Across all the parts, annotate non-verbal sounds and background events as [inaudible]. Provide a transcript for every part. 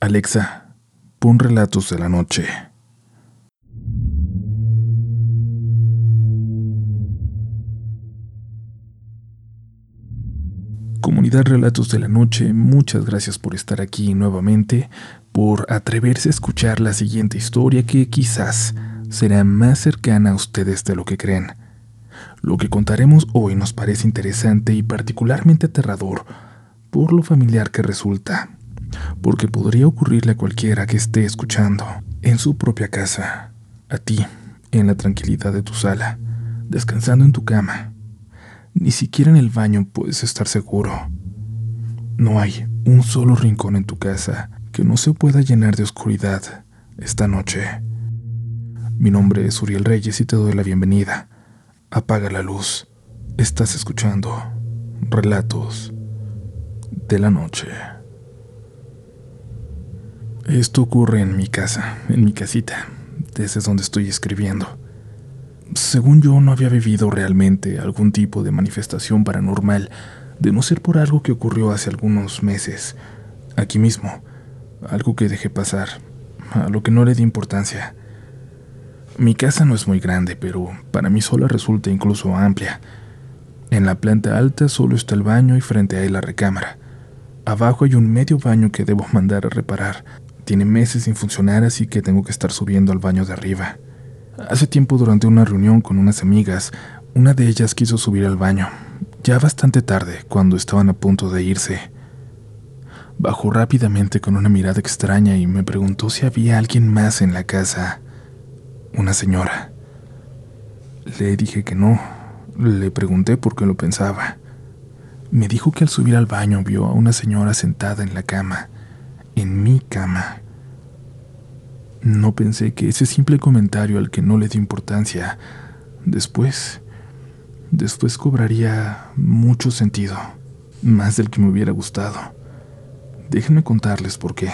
Alexa, pon relatos de la noche. Comunidad Relatos de la Noche, muchas gracias por estar aquí nuevamente, por atreverse a escuchar la siguiente historia que quizás será más cercana a ustedes de lo que creen. Lo que contaremos hoy nos parece interesante y particularmente aterrador por lo familiar que resulta porque podría ocurrirle a cualquiera que esté escuchando, en su propia casa, a ti, en la tranquilidad de tu sala, descansando en tu cama. Ni siquiera en el baño puedes estar seguro. No hay un solo rincón en tu casa que no se pueda llenar de oscuridad esta noche. Mi nombre es Uriel Reyes y te doy la bienvenida. Apaga la luz. Estás escuchando Relatos de la Noche. Esto ocurre en mi casa, en mi casita, desde donde estoy escribiendo. Según yo, no había vivido realmente algún tipo de manifestación paranormal, de no ser por algo que ocurrió hace algunos meses, aquí mismo, algo que dejé pasar, a lo que no le di importancia. Mi casa no es muy grande, pero para mí sola resulta incluso amplia. En la planta alta solo está el baño y frente a él la recámara. Abajo hay un medio baño que debo mandar a reparar, tiene meses sin funcionar, así que tengo que estar subiendo al baño de arriba. Hace tiempo, durante una reunión con unas amigas, una de ellas quiso subir al baño, ya bastante tarde, cuando estaban a punto de irse. Bajó rápidamente con una mirada extraña y me preguntó si había alguien más en la casa. Una señora. Le dije que no. Le pregunté por qué lo pensaba. Me dijo que al subir al baño vio a una señora sentada en la cama en mi cama. No pensé que ese simple comentario al que no le di importancia, después, después cobraría mucho sentido, más del que me hubiera gustado. Déjenme contarles por qué.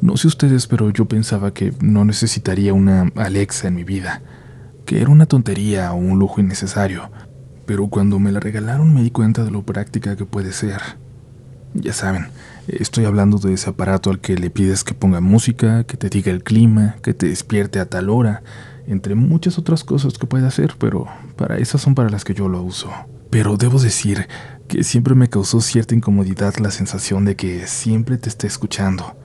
No sé ustedes, pero yo pensaba que no necesitaría una Alexa en mi vida, que era una tontería o un lujo innecesario, pero cuando me la regalaron me di cuenta de lo práctica que puede ser. Ya saben, Estoy hablando de ese aparato al que le pides que ponga música, que te diga el clima, que te despierte a tal hora, entre muchas otras cosas que puede hacer, pero para esas son para las que yo lo uso. Pero debo decir que siempre me causó cierta incomodidad la sensación de que siempre te esté escuchando.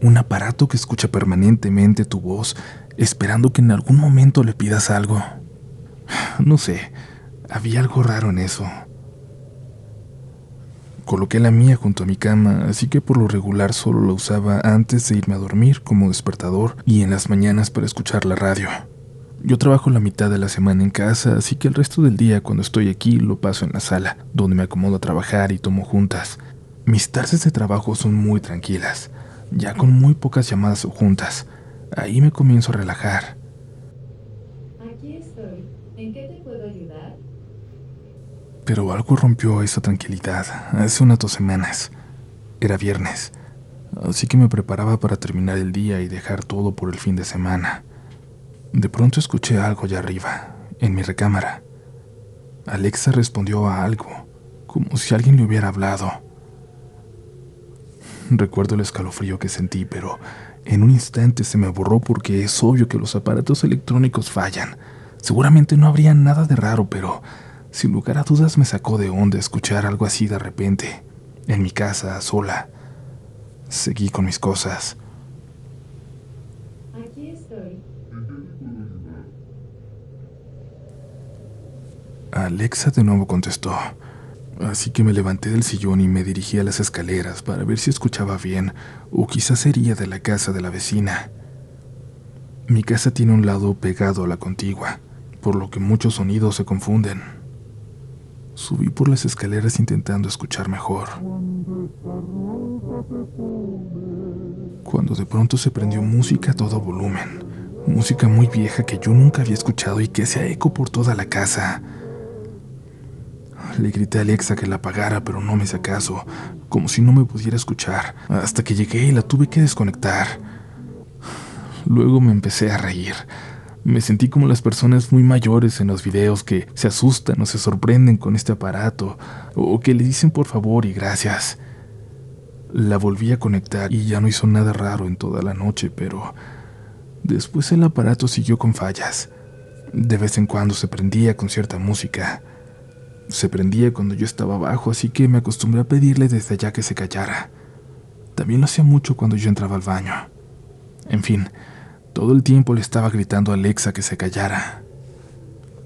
Un aparato que escucha permanentemente tu voz, esperando que en algún momento le pidas algo. [sighs] No sé, había algo raro en eso. Coloqué la mía junto a mi cama, así que por lo regular solo la usaba antes de irme a dormir como despertador y en las mañanas para escuchar la radio. Yo trabajo la mitad de la semana en casa, así que el resto del día cuando estoy aquí lo paso en la sala, donde me acomodo a trabajar y tomo juntas. Mis tardes de trabajo son muy tranquilas, ya con muy pocas llamadas o juntas. Ahí me comienzo a relajar. Aquí estoy. ¿En qué te puedo ayudar? Pero algo rompió esa tranquilidad hace unas dos semanas. Era viernes, así que me preparaba para terminar el día y dejar todo por el fin de semana. De pronto escuché algo allá arriba, en mi recámara. Alexa respondió a algo, como si alguien le hubiera hablado. Recuerdo el escalofrío que sentí, pero en un instante se me borró porque es obvio que los aparatos electrónicos fallan. Seguramente no habría nada de raro, pero sin lugar a dudas me sacó de onda escuchar algo así de repente, en mi casa, sola. Seguí con mis cosas. Aquí estoy. Alexa de nuevo contestó, así que me levanté del sillón y me dirigí a las escaleras para ver si escuchaba bien o quizás sería de la casa de la vecina. Mi casa tiene un lado pegado a la contigua, por lo que muchos sonidos se confunden. Subí por las escaleras intentando escuchar mejor. Cuando de pronto se prendió música a todo volumen, música muy vieja que yo nunca había escuchado y que hacía eco por toda la casa. Le grité a Alexa que la apagara, pero no me hizo caso, como si no me pudiera escuchar, hasta que llegué y la tuve que desconectar. Luego me empecé a reír. Me sentí como las personas muy mayores en los videos que se asustan o se sorprenden con este aparato, o que le dicen por favor y gracias. La volví a conectar y ya no hizo nada raro en toda la noche, pero después el aparato siguió con fallas. De vez en cuando se prendía con cierta música. Se prendía cuando yo estaba abajo, así que me acostumbré a pedirle desde allá que se callara. También lo hacía mucho cuando yo entraba al baño. En fin, todo el tiempo le estaba gritando a Alexa que se callara.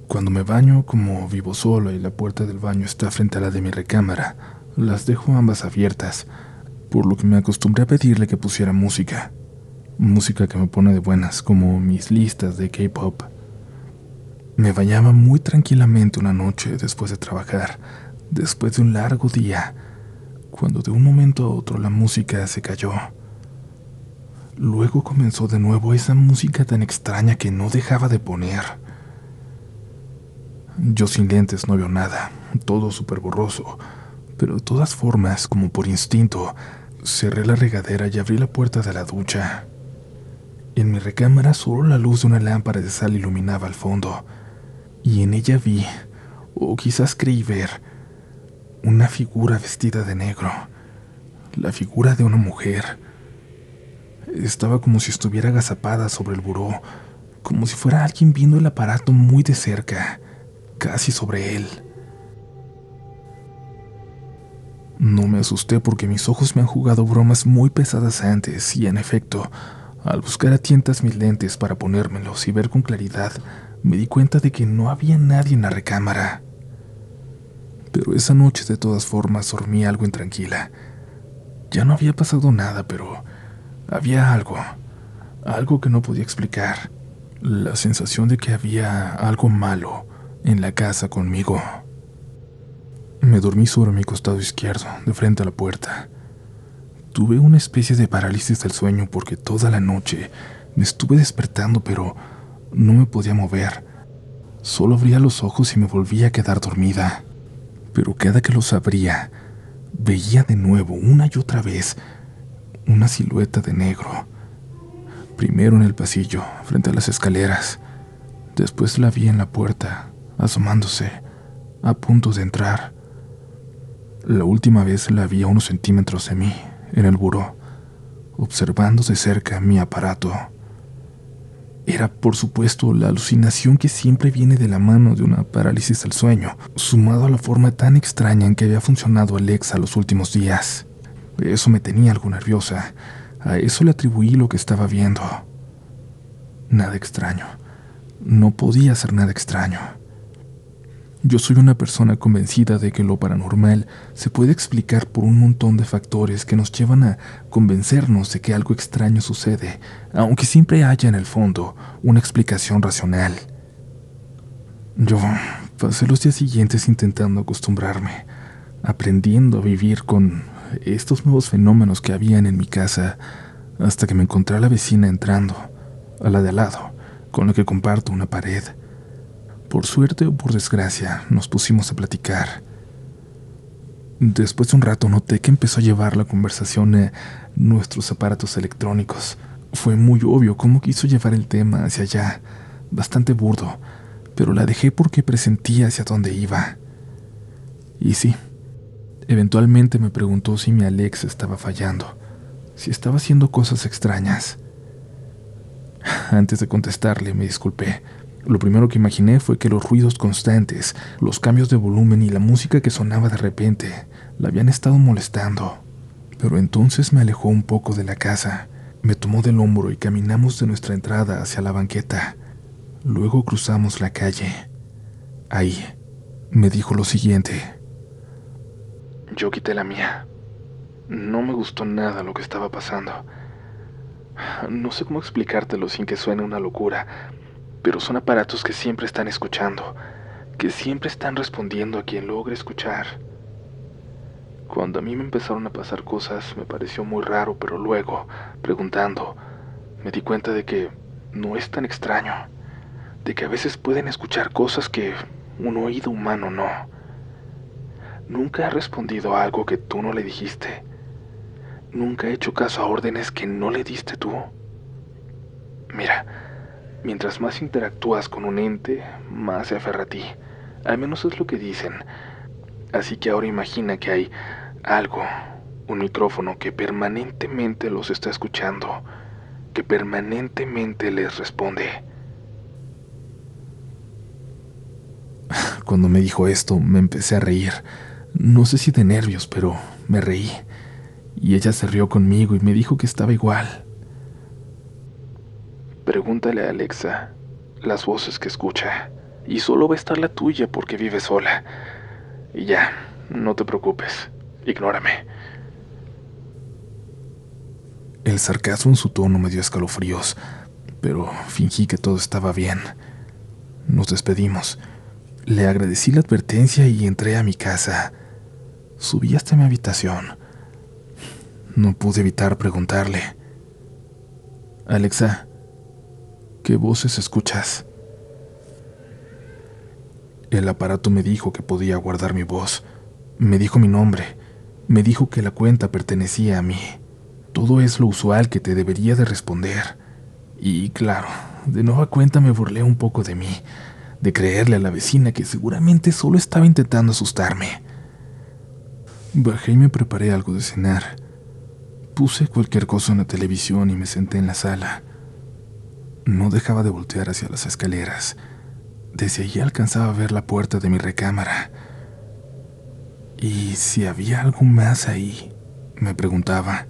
Cuando me baño, como vivo solo y la puerta del baño está frente a la de mi recámara, las dejo ambas abiertas, por lo que me acostumbré a pedirle que pusiera música. Música que me pone de buenas, como mis listas de K-pop. Me bañaba muy tranquilamente una noche después de trabajar, después de un largo día, cuando de un momento a otro la música se cayó. Luego comenzó de nuevo esa música tan extraña que no dejaba de poner. Yo sin lentes no veo nada, todo súper borroso, pero de todas formas, como por instinto, cerré la regadera y abrí la puerta de la ducha. En mi recámara solo la luz de una lámpara de sal iluminaba al fondo, y en ella vi, o quizás creí ver, una figura vestida de negro, la figura de una mujer. Estaba como si estuviera agazapada sobre el buró, como si fuera alguien viendo el aparato muy de cerca casi sobre él. No me asusté porque mis ojos me han jugado bromas muy pesadas antes y en efecto, al buscar a tientas mis lentes para ponérmelos y ver con claridad, me di cuenta de que no había nadie en la recámara. Pero esa noche de todas formas dormí algo intranquila. Ya no había pasado nada, pero había algo, algo que no podía explicar. La sensación de que había algo malo, en la casa conmigo. Me dormí sobre mi costado izquierdo, de frente a la puerta. Tuve una especie de parálisis del sueño porque toda la noche me estuve despertando, pero no me podía mover. Solo abría los ojos y me volvía a quedar dormida. Pero cada que los abría, veía de nuevo, una y otra vez, una silueta de negro. Primero en el pasillo, frente a las escaleras. Después la vi en la puerta, asomándose, a punto de entrar. La última vez la vi a unos centímetros de mí, en el buró, observando de cerca mi aparato. Era, por supuesto, la alucinación que siempre viene de la mano de una parálisis del sueño, sumado a la forma tan extraña en que había funcionado Alexa los últimos días. Eso me tenía algo nerviosa. A eso le atribuí lo que estaba viendo. Nada extraño. No podía ser nada extraño. Yo soy una persona convencida de que lo paranormal se puede explicar por un montón de factores que nos llevan a convencernos de que algo extraño sucede, aunque siempre haya en el fondo una explicación racional. Yo pasé los días siguientes intentando acostumbrarme, aprendiendo a vivir con estos nuevos fenómenos que habían en mi casa, hasta que me encontré a la vecina entrando, a la de al lado, con la que comparto una pared. Por suerte o por desgracia, nos pusimos a platicar. Después de un rato noté que empezó a llevar la conversación a nuestros aparatos electrónicos. Fue muy obvio cómo quiso llevar el tema hacia allá, bastante burdo, pero la dejé porque presentía hacia dónde iba. Y sí, eventualmente me preguntó si mi Alex estaba fallando, si estaba haciendo cosas extrañas. Antes de contestarle me disculpé lo primero que imaginé fue que los ruidos constantes, los cambios de volumen y la música que sonaba de repente la habían estado molestando. Pero entonces me alejó un poco de la casa, me tomó del hombro y caminamos de nuestra entrada hacia la banqueta. Luego cruzamos la calle. Ahí, me dijo lo siguiente. Yo quité la mía. No me gustó nada lo que estaba pasando. No sé cómo explicártelo sin que suene una locura, pero son aparatos que siempre están escuchando, que siempre están respondiendo a quien logre escuchar. Cuando a mí me empezaron a pasar cosas me pareció muy raro, pero luego, preguntando, me di cuenta de que no es tan extraño, de que a veces pueden escuchar cosas que un oído humano no. Nunca ha respondido a algo que tú no le dijiste. Nunca ha hecho caso a órdenes que no le diste tú. Mira, Mientras más interactúas con un ente, más se aferra a ti. Al menos es lo que dicen. Así que ahora imagina que hay algo, Un micrófono que permanentemente los está escuchando, que permanentemente les responde. [laughs] Cuando me dijo esto, me empecé a reír. No sé si de nervios, pero me reí. Y ella se rió conmigo y me dijo que estaba igual. Pregúntale a Alexa las voces que escucha. Y solo va a estar la tuya porque vive sola. Y ya, no te preocupes. Ignórame. El sarcasmo en su tono me dio escalofríos, pero fingí que todo estaba bien. Nos despedimos. Le agradecí la advertencia y entré a mi casa. Subí hasta mi habitación. No pude evitar preguntarle. Alexa, ¿qué voces escuchas? El aparato me dijo que podía guardar mi voz. Me dijo mi nombre. Me dijo que la cuenta pertenecía a mí. Todo es lo usual que te debería de responder. Y claro, de nueva cuenta me burlé un poco de mí, de creerle a la vecina que seguramente solo estaba intentando asustarme. Bajé y me preparé algo de cenar. Puse cualquier cosa en la televisión y me senté en la sala. No dejaba de voltear hacia las escaleras. Desde allí alcanzaba a ver la puerta de mi recámara. ¿Y si había algo más ahí? Me preguntaba.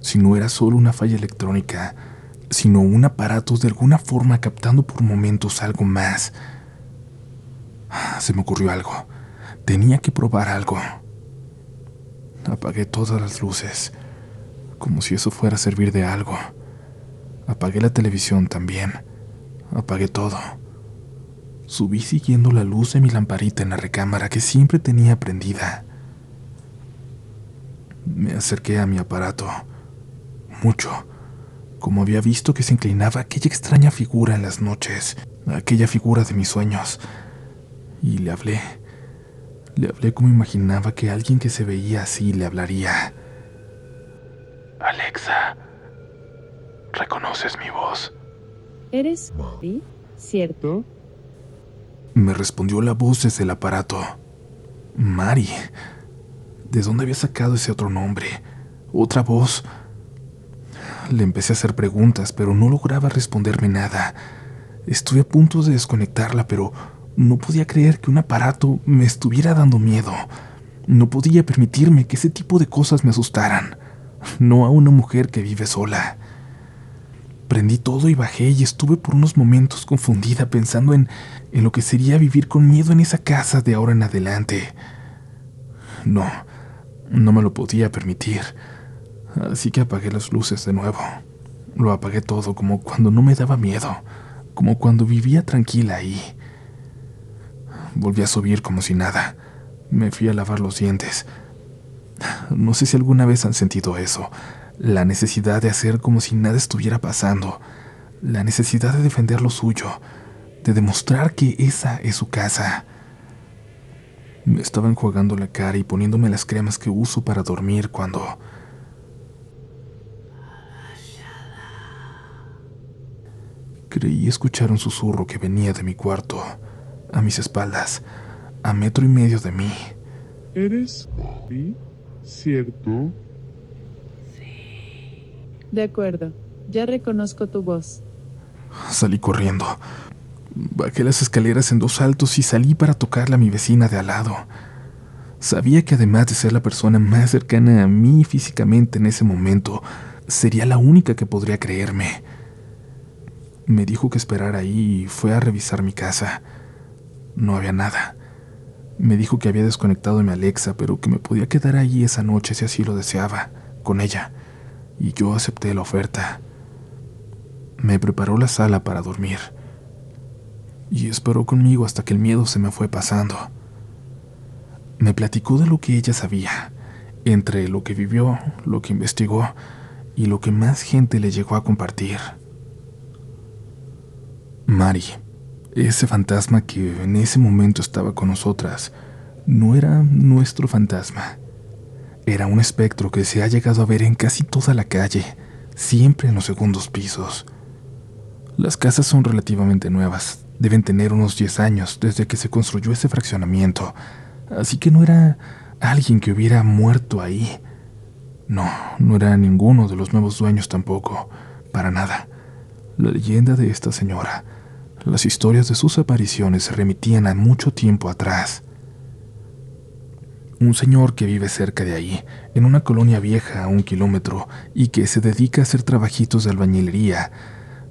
Si no era solo una falla electrónica, sino un aparato de alguna forma captando por momentos algo más. Se me ocurrió algo. Tenía que probar algo. Apagué todas las luces, como si eso fuera a servir de algo. Apagué la televisión también. Apagué todo. Subí siguiendo la luz de mi lamparita en la recámara que siempre tenía prendida. Me acerqué a mi aparato. Mucho. Como había visto que se inclinaba aquella extraña figura en las noches, aquella figura de mis sueños. Y le hablé. Le hablé como imaginaba que alguien que se veía así le hablaría. Alexa, ¿reconoces mi voz? ¿Eres Mari? ¿Cierto? Me respondió la voz desde el aparato. Mari. ¿De dónde había sacado ese otro nombre? Otra voz. Le empecé a hacer preguntas, pero no lograba responderme nada. Estuve a punto de desconectarla, pero no podía creer que un aparato me estuviera dando miedo. No podía permitirme que ese tipo de cosas me asustaran. No a una mujer que vive sola. Prendí todo y bajé y estuve por unos momentos confundida pensando en, en lo que sería vivir con miedo en esa casa de ahora en adelante. No, no me lo podía permitir. Así que apagué las luces de nuevo. Lo apagué todo como cuando no me daba miedo, como cuando vivía tranquila ahí. Volví a subir como si nada. Me fui a lavar los dientes. No sé si alguna vez han sentido eso, la necesidad de hacer como si nada estuviera pasando, la necesidad de defender lo suyo, de demostrar que esa es su casa. Me estaba enjuagando la cara y poniéndome las cremas que uso para dormir cuando... Creí escuchar un susurro que venía de mi cuarto a mis espaldas, a metro y medio de mí. ¿Eres Bobby? ¿Cierto? De acuerdo, ya reconozco tu voz. Salí corriendo. Bajé las escaleras en dos saltos y salí para tocarle a mi vecina de al lado. Sabía que además de ser la persona más cercana a mí físicamente en ese momento, sería la única que podría creerme. Me dijo que esperara ahí y fue a revisar mi casa. No había nada. Me dijo que había desconectado mi Alexa, pero que me podía quedar allí esa noche si así lo deseaba, con ella, y yo acepté la oferta. Me preparó la sala para dormir, y esperó conmigo hasta que el miedo se me fue pasando. Me platicó de lo que ella sabía, entre lo que vivió, lo que investigó y lo que más gente le llegó a compartir. Mari ese fantasma que en ese momento estaba con nosotras no era nuestro fantasma. Era un espectro que se ha llegado a ver en casi toda la calle, siempre en los segundos pisos. Las casas son relativamente nuevas, deben tener unos 10 años desde que se construyó ese fraccionamiento, así que no era alguien que hubiera muerto ahí. No, no era ninguno de los nuevos dueños tampoco, para nada. La leyenda de esta señora, las historias de sus apariciones se remitían a mucho tiempo atrás. Un señor que vive cerca de ahí, en una colonia vieja a un kilómetro y que se dedica a hacer trabajitos de albañilería,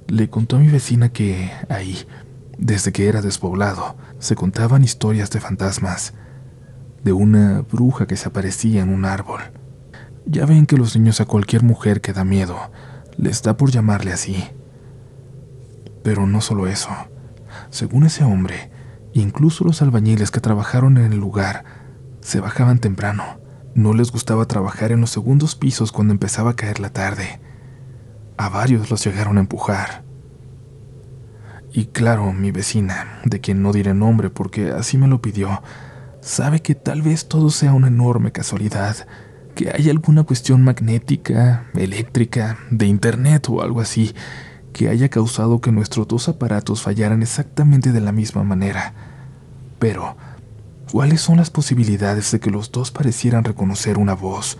le contó a mi vecina que ahí, desde que era despoblado, se contaban historias de fantasmas, de una bruja que se aparecía en un árbol. Ya ven que los niños a cualquier mujer que da miedo les da por llamarle así. Pero no solo eso. Según ese hombre, incluso los albañiles que trabajaron en el lugar se bajaban temprano. No les gustaba trabajar en los segundos pisos cuando empezaba a caer la tarde. A varios los llegaron a empujar. Y claro, mi vecina, de quien no diré nombre porque así me lo pidió, sabe que tal vez todo sea una enorme casualidad, que hay alguna cuestión magnética, eléctrica, de internet o algo así, que haya causado que nuestros dos aparatos fallaran exactamente de la misma manera. Pero, ¿cuáles son las posibilidades de que los dos parecieran reconocer una voz,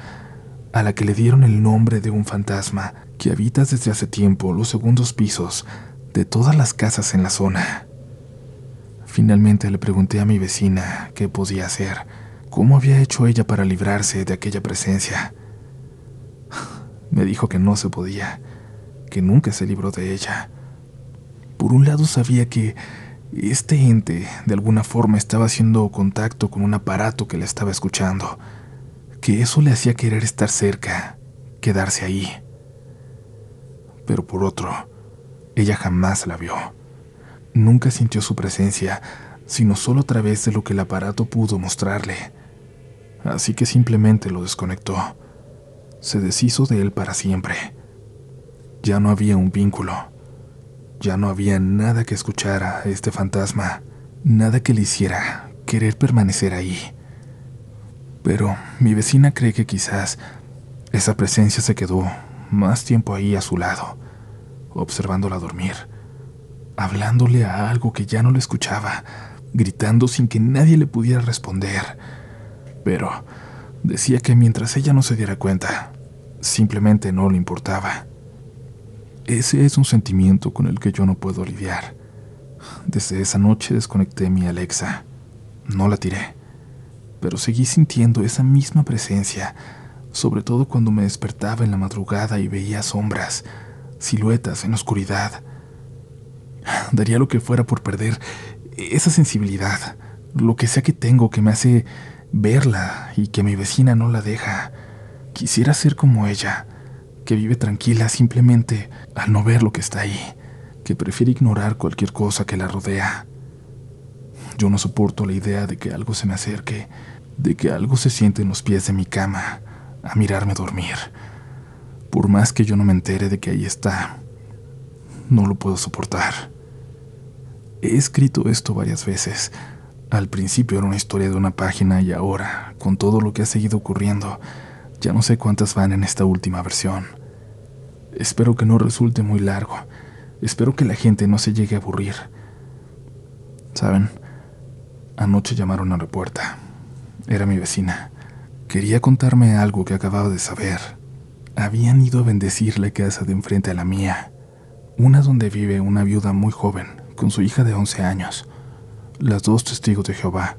a la que le dieron el nombre de un fantasma que habita desde hace tiempo los segundos pisos de todas las casas en la zona? Finalmente le pregunté a mi vecina qué podía hacer, cómo había hecho ella para librarse de aquella presencia. Me dijo que no se podía, que nunca se libró de ella. Por un lado sabía que este ente de alguna forma estaba haciendo contacto con un aparato que la estaba escuchando, que eso le hacía querer estar cerca, quedarse ahí. Pero por otro, ella jamás la vio. Nunca sintió su presencia, sino solo a través de lo que el aparato pudo mostrarle. Así que simplemente lo desconectó. Se deshizo de él para siempre. Ya no había un vínculo. Ya no había nada que escuchara a este fantasma, nada que le hiciera querer permanecer ahí. Pero mi vecina cree que quizás esa presencia se quedó más tiempo ahí a su lado, observándola dormir hablándole a algo que ya no le escuchaba, gritando sin que nadie le pudiera responder. Pero decía que mientras ella no se diera cuenta, simplemente no le importaba. Ese es un sentimiento con el que yo no puedo lidiar. Desde esa noche desconecté mi Alexa. No la tiré, pero seguí sintiendo esa misma presencia, sobre todo cuando me despertaba en la madrugada y veía sombras, siluetas en oscuridad Daría lo que fuera por perder esa sensibilidad, lo que sea que tengo que me hace verla y que mi vecina no la deja. Quisiera ser como ella, que vive tranquila simplemente al no ver lo que está ahí, que prefiere ignorar cualquier cosa que la rodea. Yo no soporto la idea de que algo se me acerque, de que algo se siente en los pies de mi cama, a mirarme dormir. Por más que yo no me entere de que ahí está, no lo puedo soportar. He escrito esto varias veces. Al principio era una historia de una página y ahora, con todo lo que ha seguido ocurriendo, ya no sé cuántas van en esta última versión. Espero que no resulte muy largo. Espero que la gente no se llegue a aburrir. Saben, anoche llamaron a la puerta. Era mi vecina. Quería contarme algo que acababa de saber. Habían ido a bendecir la casa de enfrente a la mía una donde vive una viuda muy joven, con su hija de 11 años, las dos testigos de Jehová,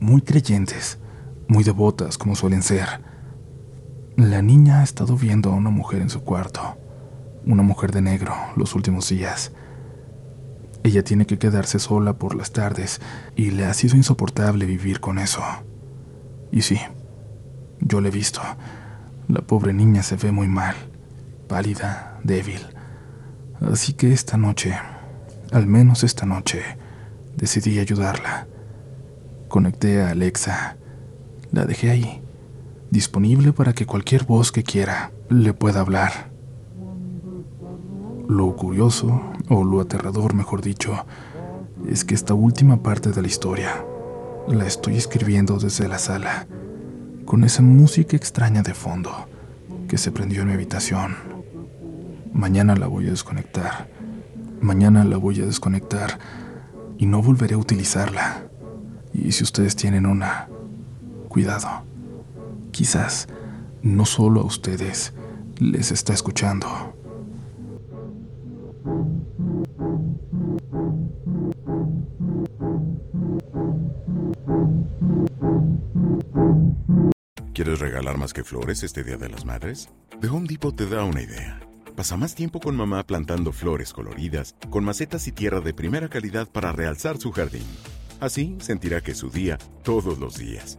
muy creyentes, muy devotas como suelen ser. La niña ha estado viendo a una mujer en su cuarto, una mujer de negro, los últimos días. Ella tiene que quedarse sola por las tardes y le ha sido insoportable vivir con eso. Y sí, yo le he visto. La pobre niña se ve muy mal, pálida, débil Así que esta noche, al menos esta noche, decidí ayudarla. Conecté a Alexa. La dejé ahí, disponible para que cualquier voz que quiera le pueda hablar. Lo curioso, o lo aterrador mejor dicho, es que esta última parte de la historia la estoy escribiendo desde la sala, con esa música extraña de fondo que se prendió en mi habitación. Mañana la voy a desconectar. Mañana la voy a desconectar y no volveré a utilizarla. Y si ustedes tienen una, cuidado. Quizás no solo a ustedes, les está escuchando. ¿Quieres regalar más que flores este Día de las Madres? The Home Depot te da una idea. Pasa más tiempo con mamá plantando flores coloridas, con macetas y tierra de primera calidad para realzar su jardín. Así sentirá que es su día todos los días.